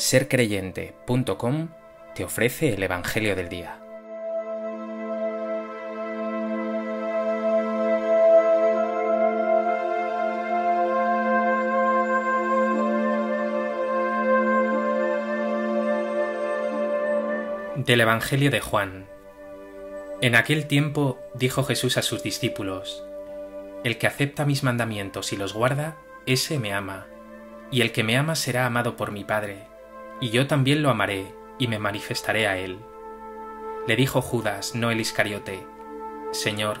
sercreyente.com te ofrece el Evangelio del Día. Del Evangelio de Juan. En aquel tiempo dijo Jesús a sus discípulos, El que acepta mis mandamientos y los guarda, ese me ama, y el que me ama será amado por mi Padre y yo también lo amaré y me manifestaré a él. Le dijo Judas, no el Iscariote, Señor,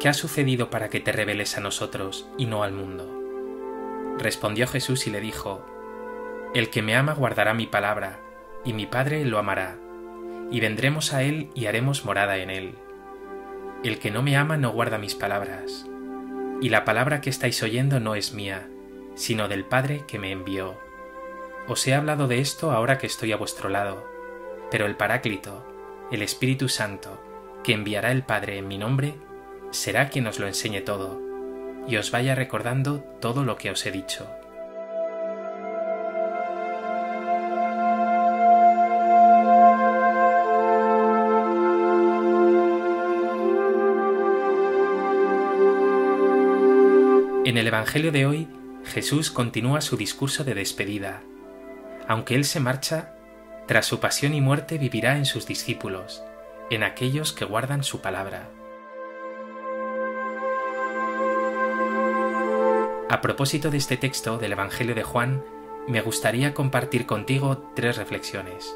¿qué ha sucedido para que te reveles a nosotros y no al mundo? Respondió Jesús y le dijo, El que me ama guardará mi palabra, y mi Padre lo amará, y vendremos a él y haremos morada en él. El que no me ama no guarda mis palabras, y la palabra que estáis oyendo no es mía, sino del Padre que me envió. Os he hablado de esto ahora que estoy a vuestro lado, pero el Paráclito, el Espíritu Santo, que enviará el Padre en mi nombre, será quien os lo enseñe todo, y os vaya recordando todo lo que os he dicho. En el Evangelio de hoy, Jesús continúa su discurso de despedida, aunque Él se marcha, tras su pasión y muerte vivirá en sus discípulos, en aquellos que guardan su palabra. A propósito de este texto del Evangelio de Juan, me gustaría compartir contigo tres reflexiones.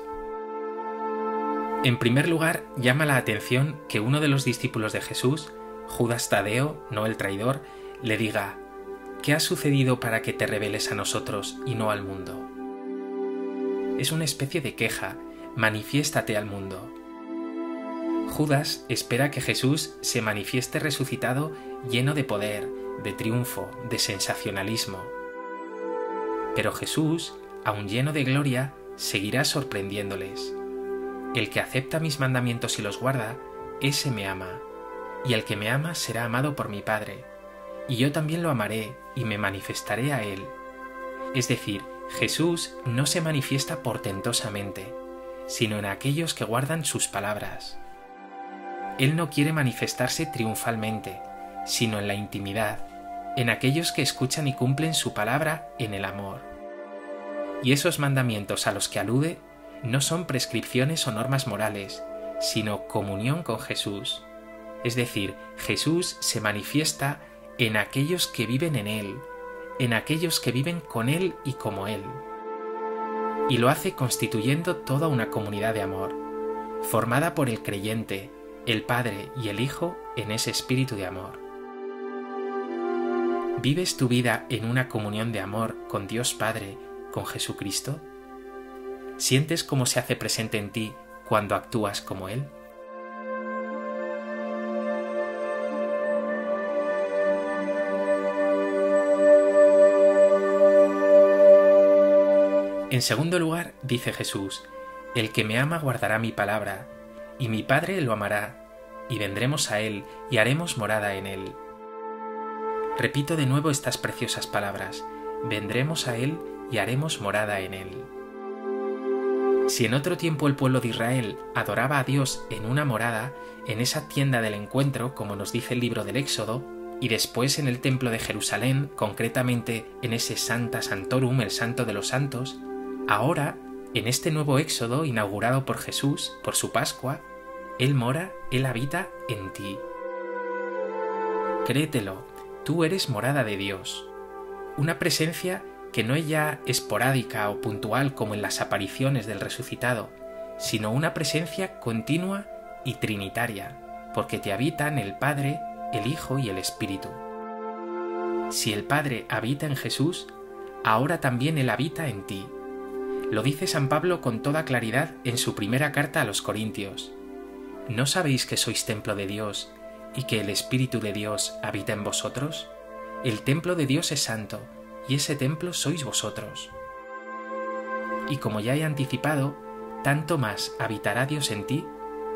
En primer lugar, llama la atención que uno de los discípulos de Jesús, Judas Tadeo, no el traidor, le diga, ¿qué ha sucedido para que te reveles a nosotros y no al mundo? Es una especie de queja, manifiéstate al mundo. Judas espera que Jesús se manifieste resucitado lleno de poder, de triunfo, de sensacionalismo. Pero Jesús, aun lleno de gloria, seguirá sorprendiéndoles. El que acepta mis mandamientos y los guarda, ese me ama, y el que me ama será amado por mi Padre, y yo también lo amaré y me manifestaré a él. Es decir, Jesús no se manifiesta portentosamente, sino en aquellos que guardan sus palabras. Él no quiere manifestarse triunfalmente, sino en la intimidad, en aquellos que escuchan y cumplen su palabra en el amor. Y esos mandamientos a los que alude no son prescripciones o normas morales, sino comunión con Jesús. Es decir, Jesús se manifiesta en aquellos que viven en Él, en aquellos que viven con Él y como Él. Y lo hace constituyendo toda una comunidad de amor, formada por el creyente, el Padre y el Hijo en ese espíritu de amor. ¿Vives tu vida en una comunión de amor con Dios Padre, con Jesucristo? ¿Sientes cómo se hace presente en ti cuando actúas como Él? En segundo lugar, dice Jesús, El que me ama guardará mi palabra, y mi Padre lo amará, y vendremos a él y haremos morada en él. Repito de nuevo estas preciosas palabras, vendremos a él y haremos morada en él. Si en otro tiempo el pueblo de Israel adoraba a Dios en una morada, en esa tienda del encuentro, como nos dice el libro del Éxodo, y después en el templo de Jerusalén, concretamente en ese Santa Santorum, el Santo de los Santos, Ahora, en este nuevo éxodo inaugurado por Jesús, por su Pascua, Él mora, Él habita en ti. Créetelo, tú eres morada de Dios, una presencia que no es ya esporádica o puntual como en las apariciones del resucitado, sino una presencia continua y trinitaria, porque te habitan el Padre, el Hijo y el Espíritu. Si el Padre habita en Jesús, ahora también Él habita en ti. Lo dice San Pablo con toda claridad en su primera carta a los Corintios. ¿No sabéis que sois templo de Dios y que el Espíritu de Dios habita en vosotros? El templo de Dios es santo, y ese templo sois vosotros. Y como ya he anticipado, tanto más habitará Dios en ti,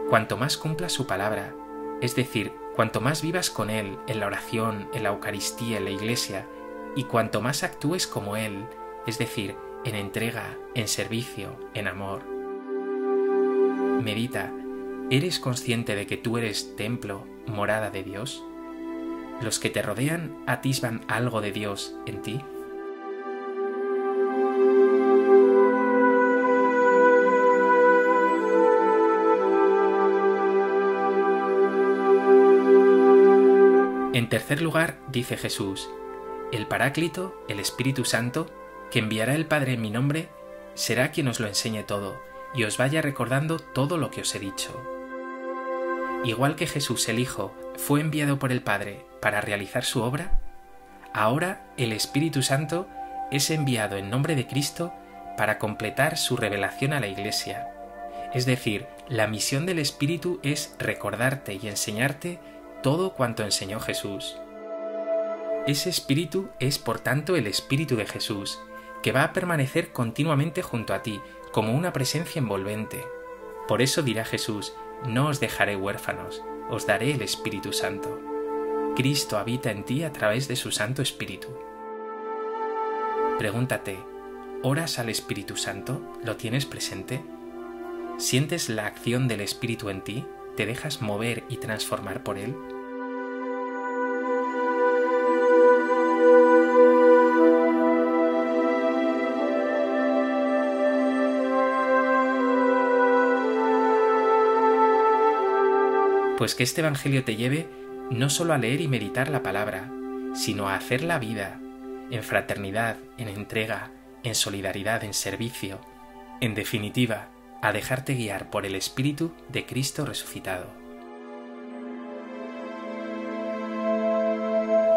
cuanto más cumpla su palabra, es decir, cuanto más vivas con Él en la oración, en la Eucaristía, en la Iglesia, y cuanto más actúes como Él, es decir, en entrega, en servicio, en amor. Medita, ¿eres consciente de que tú eres templo, morada de Dios? ¿Los que te rodean atisban algo de Dios en ti? En tercer lugar, dice Jesús, el Paráclito, el Espíritu Santo, que enviará el Padre en mi nombre, será quien os lo enseñe todo y os vaya recordando todo lo que os he dicho. Igual que Jesús el Hijo fue enviado por el Padre para realizar su obra, ahora el Espíritu Santo es enviado en nombre de Cristo para completar su revelación a la Iglesia. Es decir, la misión del Espíritu es recordarte y enseñarte todo cuanto enseñó Jesús. Ese espíritu es por tanto el espíritu de Jesús, que va a permanecer continuamente junto a ti, como una presencia envolvente. Por eso dirá Jesús, no os dejaré huérfanos, os daré el Espíritu Santo. Cristo habita en ti a través de su Santo Espíritu. Pregúntate, ¿oras al Espíritu Santo? ¿Lo tienes presente? ¿Sientes la acción del Espíritu en ti? ¿Te dejas mover y transformar por él? Pues que este Evangelio te lleve no solo a leer y meditar la palabra, sino a hacer la vida, en fraternidad, en entrega, en solidaridad, en servicio, en definitiva, a dejarte guiar por el Espíritu de Cristo resucitado.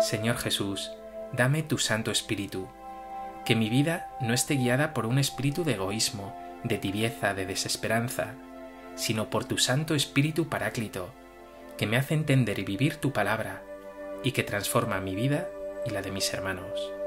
Señor Jesús, dame tu Santo Espíritu, que mi vida no esté guiada por un espíritu de egoísmo, de tibieza, de desesperanza, sino por tu Santo Espíritu Paráclito, que me hace entender y vivir tu palabra y que transforma mi vida y la de mis hermanos.